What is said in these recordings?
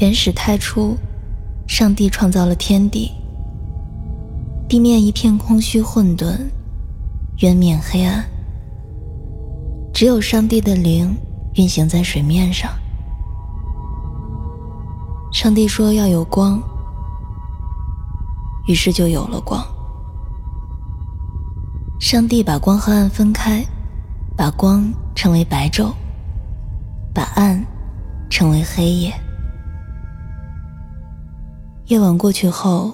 原始太初，上帝创造了天地，地面一片空虚混沌，渊面黑暗，只有上帝的灵运行在水面上。上帝说要有光，于是就有了光。上帝把光和暗分开，把光称为白昼，把暗称为黑夜。夜晚过去后，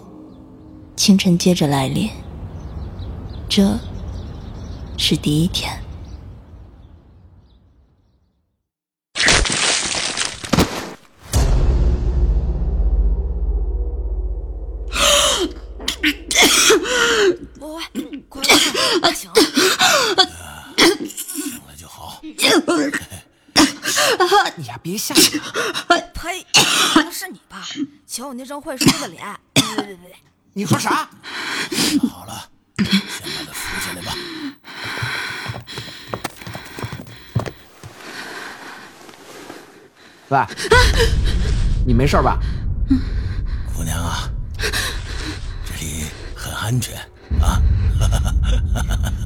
清晨接着来临。这是第一天。喂，快快，醒了，醒了就好。你呀，别吓我！瞧你那张会说的脸，别别别别！你说啥？好了，先把他扶起来吧。喂，你没事吧？姑娘啊，这里很安全啊。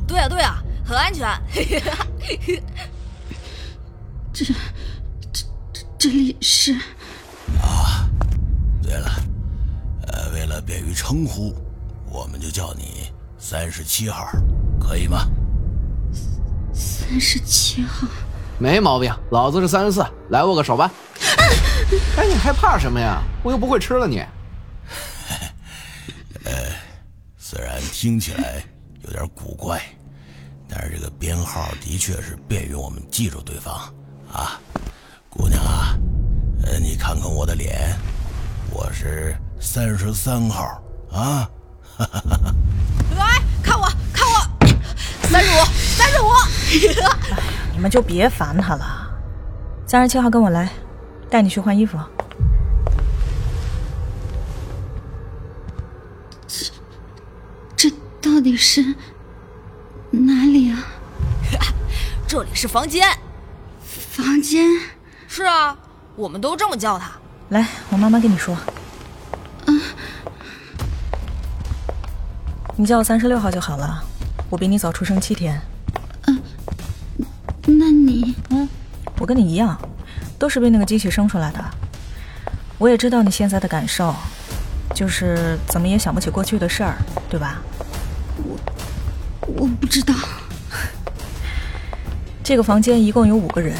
对啊对啊，很安全。这这这这里是对了，呃，为了便于称呼，我们就叫你三十七号，可以吗？三十七号。没毛病，老子是三十四，来握个手吧。哎，你害怕什么呀？我又不会吃了你。呃虽然听起来有点古怪，但是这个编号的确是便于我们记住对方啊。姑娘啊，呃，你看看我的脸，我是三十三号啊。来，看我，看我，三十五，三十五。你们就别烦他了。三十七号跟我来，带你去换衣服。这到底是哪里啊？这里是房间。房间？是啊，我们都这么叫他。来，我慢慢跟你说。你叫我三十六号就好了，我比你早出生七天。嗯那你嗯我跟你一样，都是被那个机器生出来的。我也知道你现在的感受，就是怎么也想不起过去的事儿，对吧？我我不知道。这个房间一共有五个人，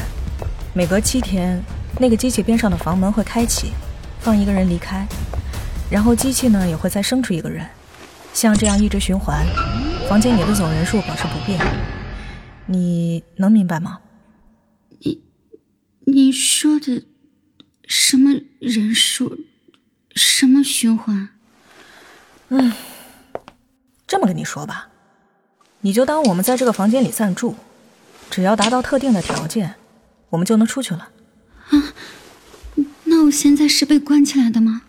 每隔七天，那个机器边上的房门会开启，放一个人离开，然后机器呢也会再生出一个人，像这样一直循环，房间里的总人数保持不变。你能明白吗？你你说的什么人数？什么循环？这么跟你说吧，你就当我们在这个房间里暂住，只要达到特定的条件，我们就能出去了。那我现在是被关起来的吗？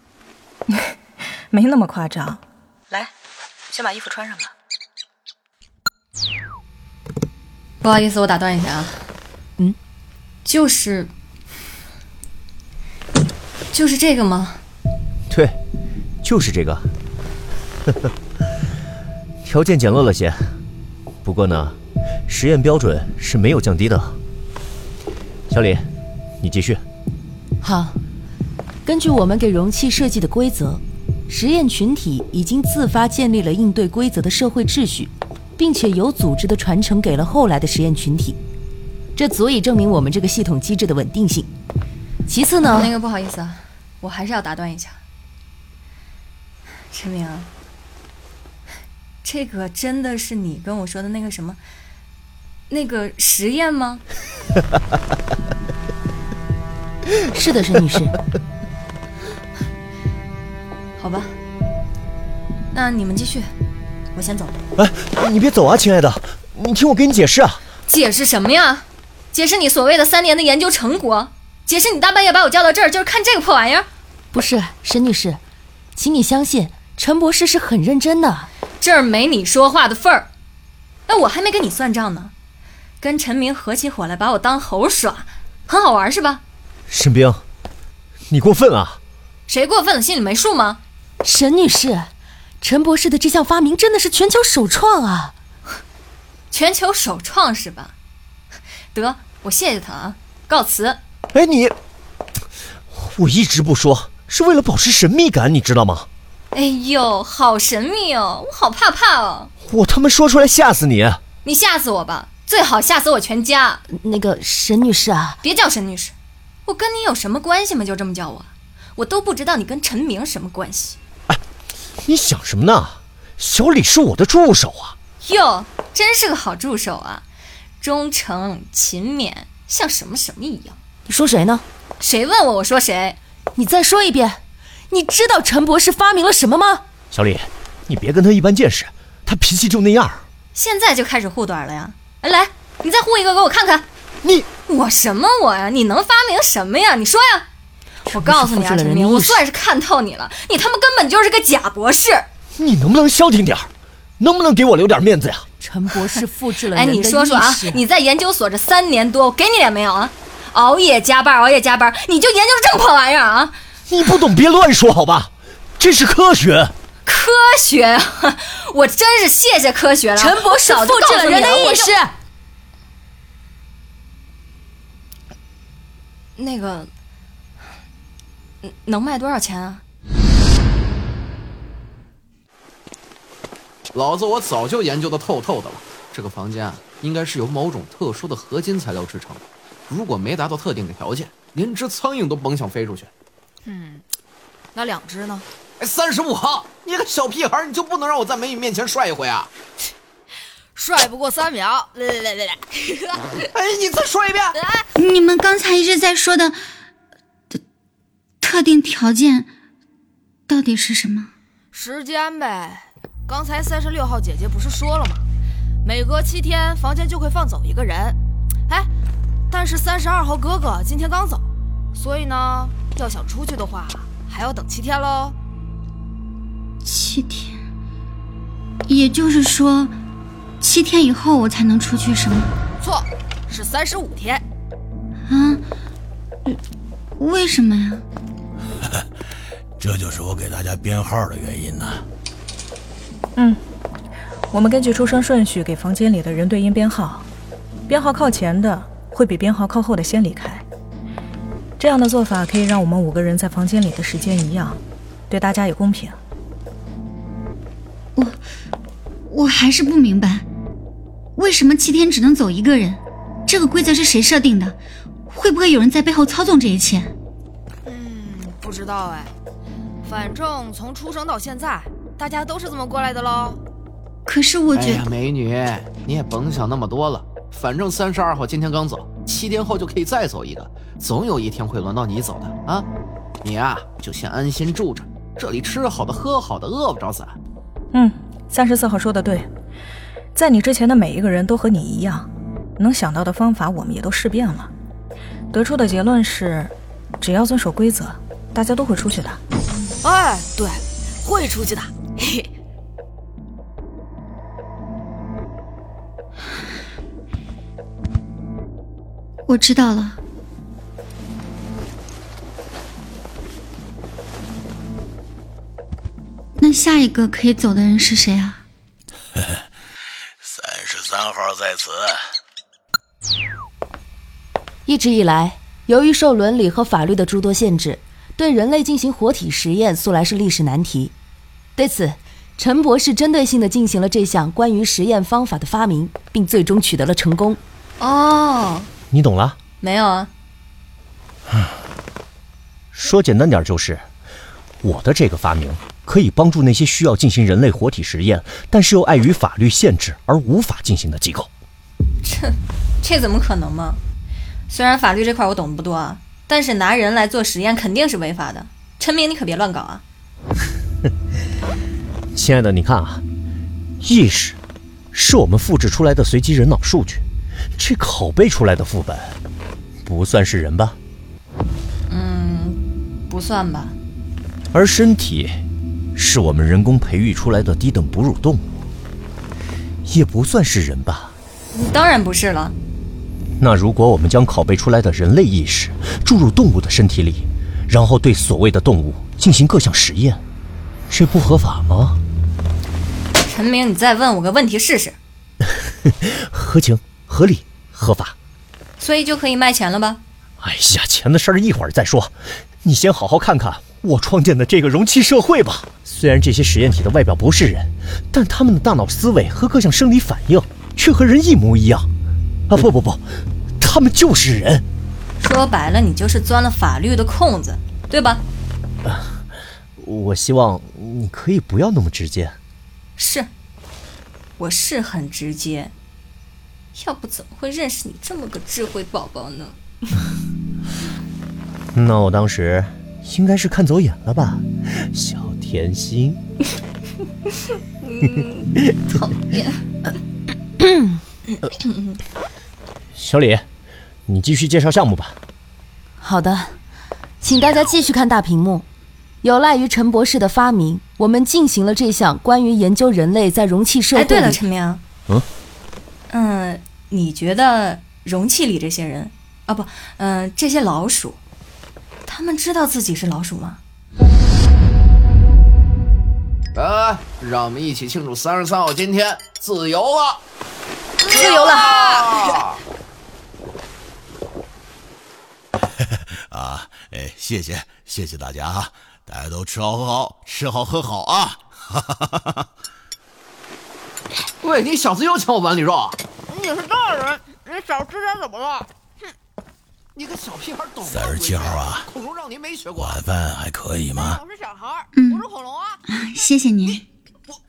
没那么夸张。来，先把衣服穿上吧。不好意思，我打断一下啊。嗯，就是就是这个吗？对，就是这个。条件简陋了些，不过呢，实验标准是没有降低的。小李，你继续。好，根据我们给容器设计的规则，实验群体已经自发建立了应对规则的社会秩序，并且有组织的传承给了后来的实验群体，这足以证明我们这个系统机制的稳定性。其次呢，那个不好意思啊，我还是要打断一下。陈明，这个真的是你跟我说的那个什么，那个实验吗？是的，沈女士。好吧，那你们继续，我先走了。哎，你别走啊，亲爱的，你听我给你解释啊。解释什么呀？解释你所谓的三年的研究成果？解释你大半夜把我叫到这儿就是看这个破玩意儿？不是，沈女士，请你相信，陈博士是很认真的。这儿没你说话的份儿。哎，我还没跟你算账呢，跟陈明合起伙来把我当猴耍，很好玩是吧？沈冰，你过分啊！谁过分了心里没数吗？沈女士，陈博士的这项发明真的是全球首创啊！全球首创是吧？得，我谢谢他啊，告辞。哎，你，我一直不说，是为了保持神秘感，你知道吗？哎呦，好神秘哦，我好怕怕哦。我他妈说出来吓死你！你吓死我吧，最好吓死我全家。那个沈女士啊，别叫沈女士，我跟你有什么关系吗？就这么叫我，我都不知道你跟陈明什么关系。哎，你想什么呢？小李是我的助手啊。哟，真是个好助手啊，忠诚勤勉，像什么什么一样。你说谁呢？谁问我，我说谁。你再说一遍。你知道陈博士发明了什么吗？小李，你别跟他一般见识，他脾气就那样。现在就开始护短了呀？来，你再护一个给我看看。你我什么我呀？你能发明什么呀？你说呀！我告诉你啊，陈明，我算是看透你了，你他妈根本就是个假博士。你能不能消停点能不能给我留点面子呀？陈博士复制了哎，你说说啊，你在研究所这三年多，我给你脸没有啊？熬夜加班，熬夜加班，你就研究这么破玩意儿啊？你不懂别乱说好吧？这是科学，科学，我真是谢谢科学了。陈博士复制了人的意识。那个，能卖多少钱啊？老子我早就研究的透透的了。这个房间啊，应该是由某种特殊的合金材料制成。如果没达到特定的条件，连只苍蝇都甭想飞出去。嗯，那两只呢？哎，三十五号，你个小屁孩，你就不能让我在美女面前帅一回啊？帅不过三秒。来来来来来，哎，你再说一遍。你们刚才一直在说的特特定条件到底是什么？时间呗。刚才三十六号姐姐不是说了吗？每隔七天房间就会放走一个人。哎，但是三十二号哥哥今天刚走，所以呢。要想出去的话，还要等七天喽。七天，也就是说，七天以后我才能出去，是吗？错，是三十五天。啊？为什么呀？这就是我给大家编号的原因呢。嗯，我们根据出生顺序给房间里的人对应编号，编号靠前的会比编号靠后的先离开。这样的做法可以让我们五个人在房间里的时间一样，对大家也公平。我，我还是不明白，为什么七天只能走一个人？这个规则是谁设定的？会不会有人在背后操纵这一切？嗯，不知道哎。反正从出生到现在，大家都是这么过来的喽。可是我觉得，美女，你也甭想那么多了。反正三十二号今天刚走，七天后就可以再走一个。总有一天会轮到你走的啊！你啊，就先安心住着，这里吃好的喝好的，饿不着咱。嗯，三十四号说的对，在你之前的每一个人都和你一样，能想到的方法我们也都试遍了，得出的结论是，只要遵守规则，大家都会出去的。哎，对，会出去的。嘿嘿。我知道了。那下一个可以走的人是谁啊？三十三号在此。一直以来，由于受伦理和法律的诸多限制，对人类进行活体实验素来是历史难题。对此，陈博士针对性的进行了这项关于实验方法的发明，并最终取得了成功。哦，你懂了？没有啊。说简单点就是，我的这个发明。可以帮助那些需要进行人类活体实验，但是又碍于法律限制而无法进行的机构。这，这怎么可能嘛？虽然法律这块我懂不多啊，但是拿人来做实验肯定是违法的。陈明，你可别乱搞啊！亲爱的，你看啊，意识是我们复制出来的随机人脑数据，这拷贝出来的副本不算是人吧？嗯，不算吧。而身体。是我们人工培育出来的低等哺乳动物，也不算是人吧？当然不是了。那如果我们将拷贝出来的人类意识注入动物的身体里，然后对所谓的动物进行各项实验，这不合法吗？陈明，你再问我个问题试试。合情、合理、合法。所以就可以卖钱了吧？哎呀，钱的事儿一会儿再说，你先好好看看我创建的这个容器社会吧。虽然这些实验体的外表不是人，但他们的大脑思维和各项生理反应却和人一模一样。啊，不不不，他们就是人。说白了，你就是钻了法律的空子，对吧？啊，我希望你可以不要那么直接。是，我是很直接。要不怎么会认识你这么个智慧宝宝呢？那我当时应该是看走眼了吧，小甜心。讨厌。小李，你继续介绍项目吧。好的，请大家继续看大屏幕。有赖于陈博士的发明，我们进行了这项关于研究人类在容器社会。哎，对了，陈明。嗯。嗯。你觉得容器里这些人啊，不，嗯，这些老鼠，他们知道自己是老鼠吗？来，让我们一起庆祝三十三号今天自由了，自由了！啊，哎，谢谢谢谢大家啊，大家都吃好喝好，吃好喝好啊！喂，你小子又抢我碗里肉！你是大人，你少吃点怎么了？哼，你个小屁孩懂三十七号啊，恐龙让您没学过，晚饭还可以吗？我是小孩，我是恐龙啊！谢谢您。我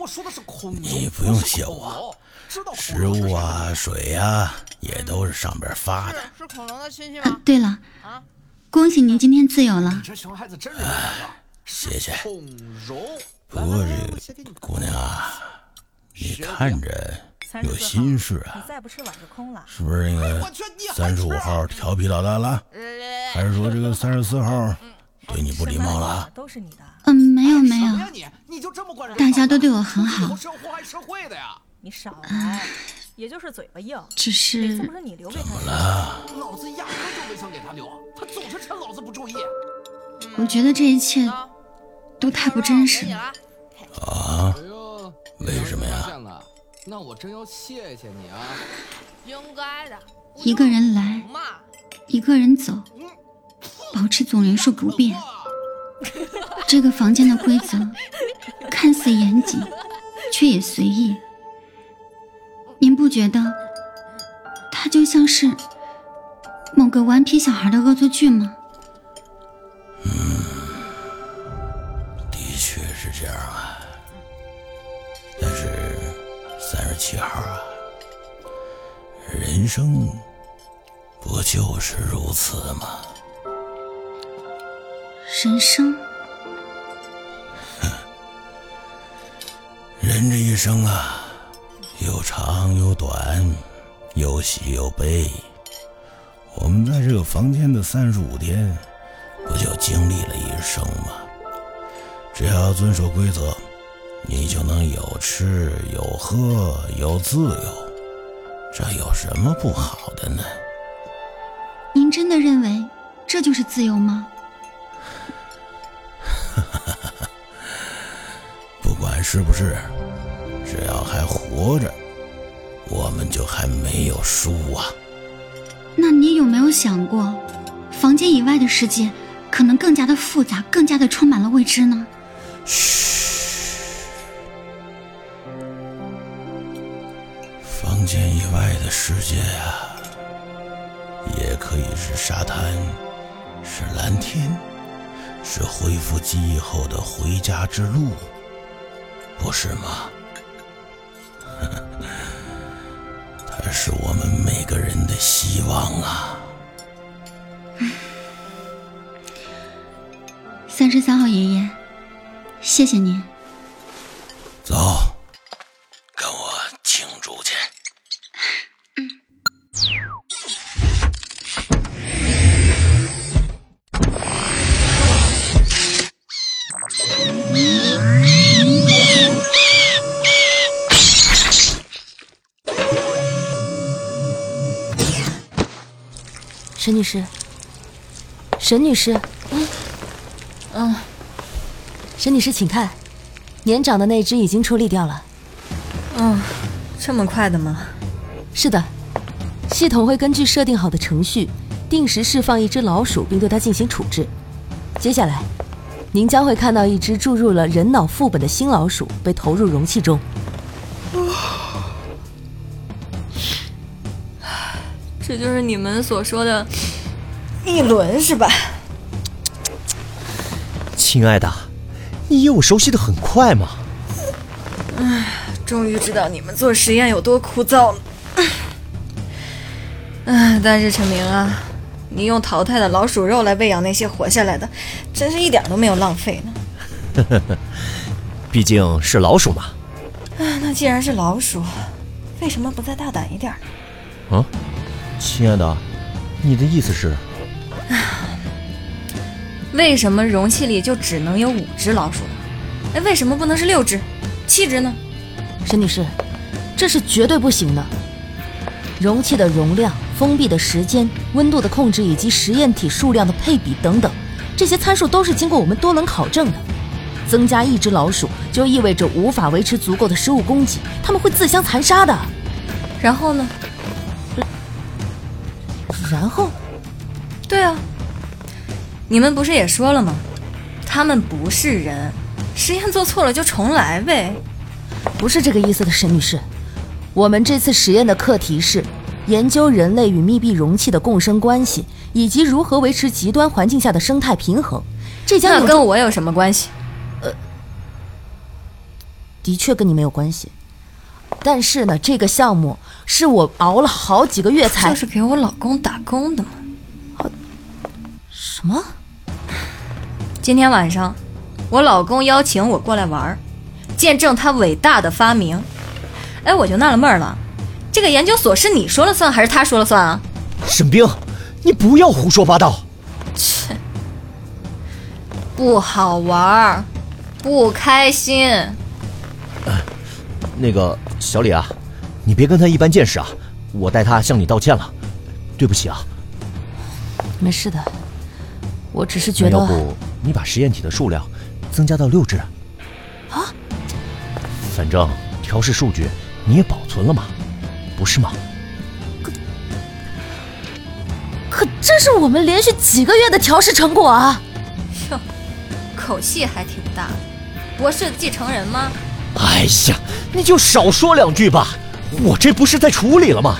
我说的是恐龙，你不用谢我。食物啊，水啊，也都是上边发的。是恐龙的亲戚吗？对了，啊，恭喜您今天自由了。你这熊孩子真谢谢。恐龙。不过这姑娘啊，你看着。有心事啊？你再不吃碗就空了。是不是那个三十五号调皮捣蛋了？还是说这个三十四号对你不礼貌了？都是你的。嗯，没有没有。大家都对我很好。你少来，也就是嘴巴硬。只是。怎么你留给他？怎么了？老子压根就没想给他留，他总是趁老子不注意。我觉得这一切都太不真实了。啊？为什么呀？那我真要谢谢你啊！应该的。一个人来，一个人走，保持总人数不变。这个房间的规则看似严谨，却也随意。您不觉得他就像是某个顽皮小孩的恶作剧吗？嗯，的确是这样啊。但是三十七号啊，人生不就是如此吗？人生，人这一生啊，有长有短，有喜有悲。我们在这个房间的三十五天，不就经历了一生吗？只要遵守规则。你就能有吃有喝有自由，这有什么不好的呢？您真的认为这就是自由吗？不管是不是，只要还活着，我们就还没有输啊。那你有没有想过，房间以外的世界可能更加的复杂，更加的充满了未知呢？嘘。房间以外的世界啊，也可以是沙滩，是蓝天，是恢复记忆后的回家之路，不是吗？是我们每个人的希望啊！三十三号爷爷，谢谢您。沈女士，沈女士，嗯，嗯，沈女士，请看，年长的那只已经处理掉了。嗯，这么快的吗？是的，系统会根据设定好的程序，定时释放一只老鼠，并对它进行处置。接下来，您将会看到一只注入了人脑副本的新老鼠被投入容器中。这就是你们所说的一轮是吧？亲爱的，你以为我熟悉的很快嘛？唉，终于知道你们做实验有多枯燥了。唉，但是陈明啊，你用淘汰的老鼠肉来喂养那些活下来的，真是一点都没有浪费呢。呵呵，毕竟是老鼠嘛。唉，那既然是老鼠，为什么不再大胆一点呢？啊？亲爱的，你的意思是？为什么容器里就只能有五只老鼠呢？哎，为什么不能是六只、七只呢？沈女士，这是绝对不行的。容器的容量、封闭的时间、温度的控制以及实验体数量的配比等等，这些参数都是经过我们多轮考证的。增加一只老鼠就意味着无法维持足够的食物供给，它们会自相残杀的。然后呢？然后，对啊，你们不是也说了吗？他们不是人，实验做错了就重来呗。不是这个意思的，沈女士。我们这次实验的课题是研究人类与密闭容器的共生关系，以及如何维持极端环境下的生态平衡。这将跟我有什么关系？呃，的确跟你没有关系。但是呢，这个项目是我熬了好几个月才，就是给我老公打工的嘛。什么？今天晚上，我老公邀请我过来玩，见证他伟大的发明。哎，我就纳了闷了，这个研究所是你说了算还是他说了算啊？沈冰，你不要胡说八道。切，不好玩，不开心。那个。小李啊，你别跟他一般见识啊！我代他向你道歉了，对不起啊。没事的，我只是觉得……要不你把实验体的数量增加到六只？啊？反正调试数据你也保存了嘛，不是吗？可可这是我们连续几个月的调试成果啊！哟，口气还挺大的，博士继承人吗？哎呀，你就少说两句吧，我这不是在处理了吗？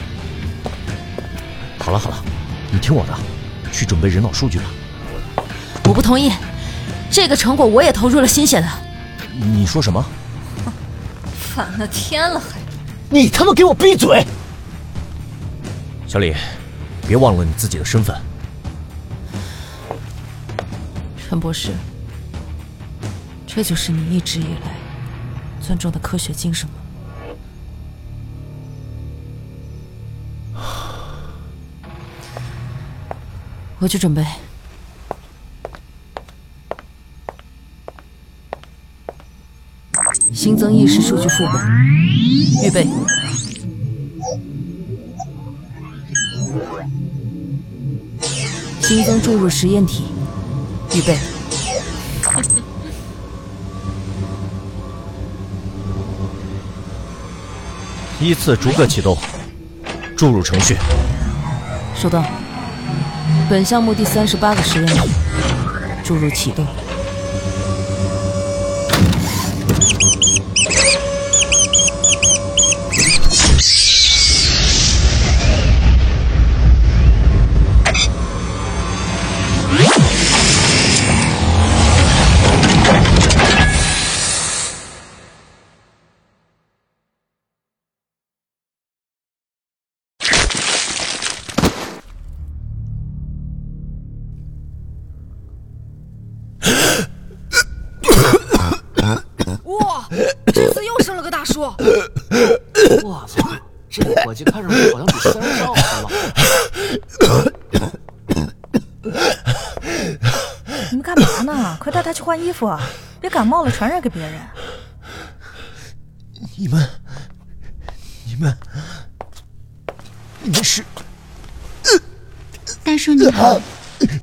好了好了，你听我的，去准备人脑数据吧。我不同意，这个成果我也投入了心血的。你说什么？反了天了还？你他妈给我闭嘴！小李，别忘了你自己的身份。陈博士，这就是你一直以来。尊重的科学精神吗？我去准备。新增意识数据副本，预备。新增注入实验体，预备。依次逐个启动，注入程序。收到。本项目第三十八个实验体注入启动。我操！这伙计看上去好像比三少还老。你们干嘛呢？快带他去换衣服，别感冒了传染给别人。你们，你们，你们是？大叔你好，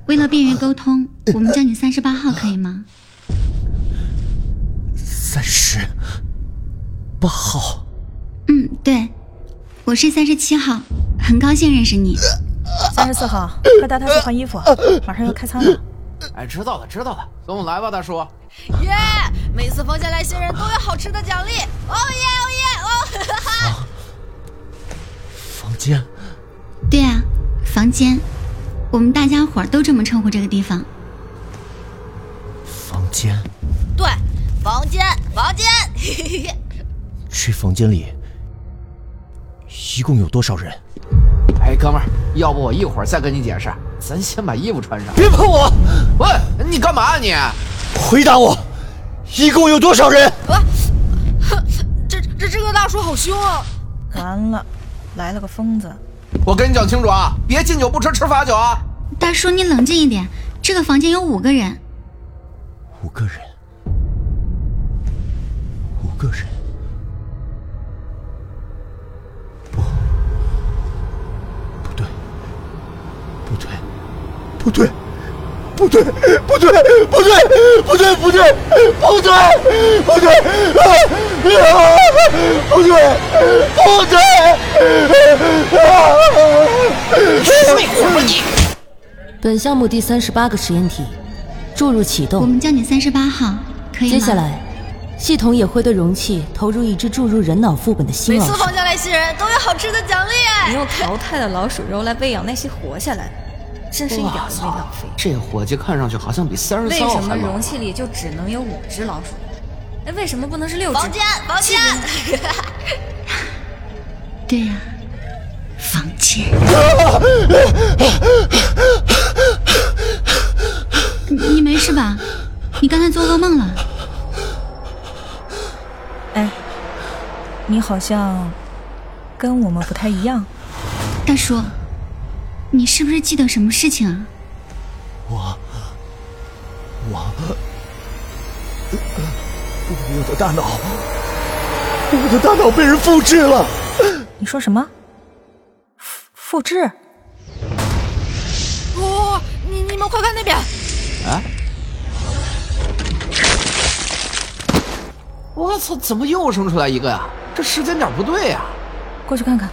为了便于沟通，我们叫你三十八号，可以吗？三十八号。嗯，对，我是三十七号，很高兴认识你。三十四号，快带他去换衣服，马上要开餐了。哎，知道了，知道了，跟我来吧，大叔。耶！每次房间来新人都有好吃的奖励。哦耶！哦耶！哦哈哈！房间。对啊，房间，我们大家伙都这么称呼这个地方。房间。对，房间，房间。这房间里一共有多少人？哎，哥们儿，要不我一会儿再跟你解释，咱先把衣服穿上。别碰我！喂，你干嘛啊你？回答我，一共有多少人？啊！这这这个大叔好凶啊！完了，来了个疯子。我跟你讲清楚啊，别敬酒不吃吃罚酒啊！大叔，你冷静一点。这个房间有五个人。五个人。五个人。不对，不对，不对，不对，不对，不对，不对，不对，啊！不对，不对！本项目第三十八个实验体，注入启动。我们叫你三十八号，可以吗？接下来，系统也会对容器投入一只注入人脑副本的新老鼠。每次房间来新人都有好吃的奖励哎！你用淘汰的老鼠肉来喂养那些活下来的，真是一点都没浪费。这伙计看上去好像比三十三为什么容器里就只能有五只老鼠？哎，为什么不能是六只？房间，房间。对呀，房间。你没事吧？你刚才做噩梦了？哎，你好像跟我们不太一样。大叔，你是不是记得什么事情啊？我，我，我的大脑，我的大脑被人复制了。你说什么？复复制？哦，你你们快看那边！啊！我操！怎么又生出来一个呀？这时间点不对呀！过去看看。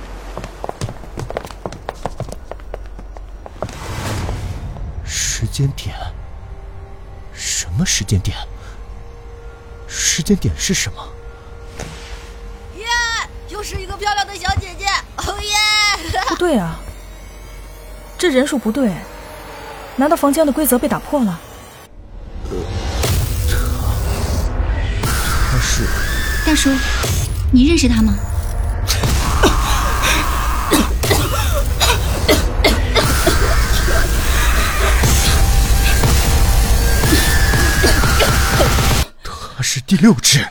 间点？什么时间点？时间点是什么？耶！又是一个漂亮的小姐姐！哦耶！不对啊，这人数不对。难道房间的规则被打破了？他，他是大叔，你认识他吗？第六只。